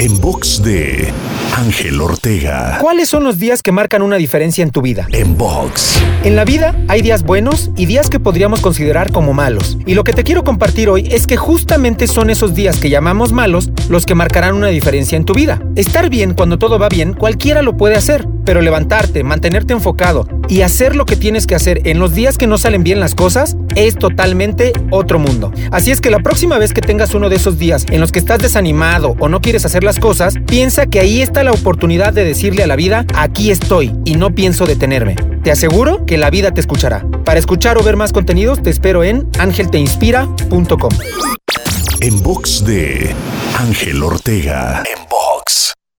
En box de Ángel Ortega. ¿Cuáles son los días que marcan una diferencia en tu vida? En box. En la vida hay días buenos y días que podríamos considerar como malos. Y lo que te quiero compartir hoy es que justamente son esos días que llamamos malos los que marcarán una diferencia en tu vida. Estar bien cuando todo va bien, cualquiera lo puede hacer, pero levantarte, mantenerte enfocado y hacer lo que tienes que hacer en los días que no salen bien las cosas es totalmente otro mundo. Así es que la próxima vez que tengas uno de esos días en los que estás desanimado o no quieres hacer las cosas, piensa que ahí está la oportunidad de decirle a la vida, aquí estoy y no pienso detenerme. Te aseguro que la vida te escuchará. Para escuchar o ver más contenidos, te espero en angelteinspira.com. En box de Ángel Ortega.